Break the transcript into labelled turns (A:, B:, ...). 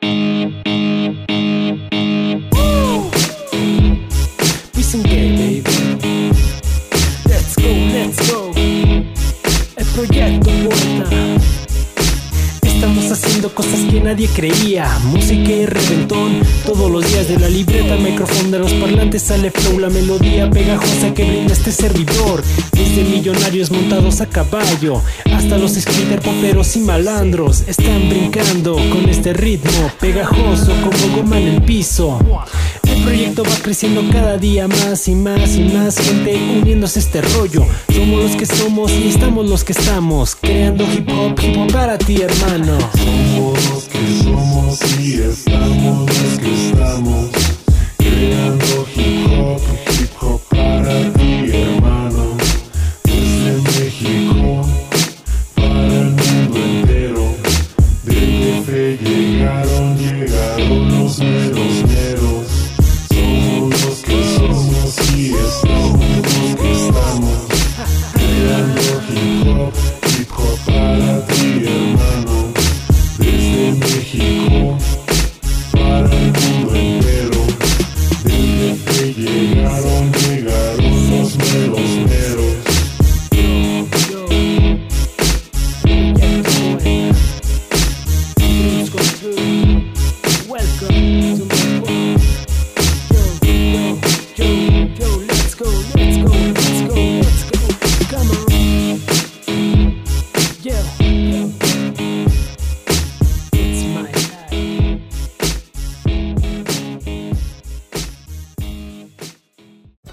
A: Thank you. Haciendo cosas que nadie creía. Música y reventón. Todos los días de la libreta, micrófono de los parlantes sale flow, la melodía pegajosa que brinda este servidor. Desde millonarios montados a caballo hasta los skater poperos y malandros están brincando con este ritmo pegajoso como goma en el piso. El proyecto va creciendo cada día más y más y más gente uniéndose a este rollo. Somos los que somos y estamos los que estamos creando hip hop, hip hop para ti, hermano.
B: Somos los que somos y estamos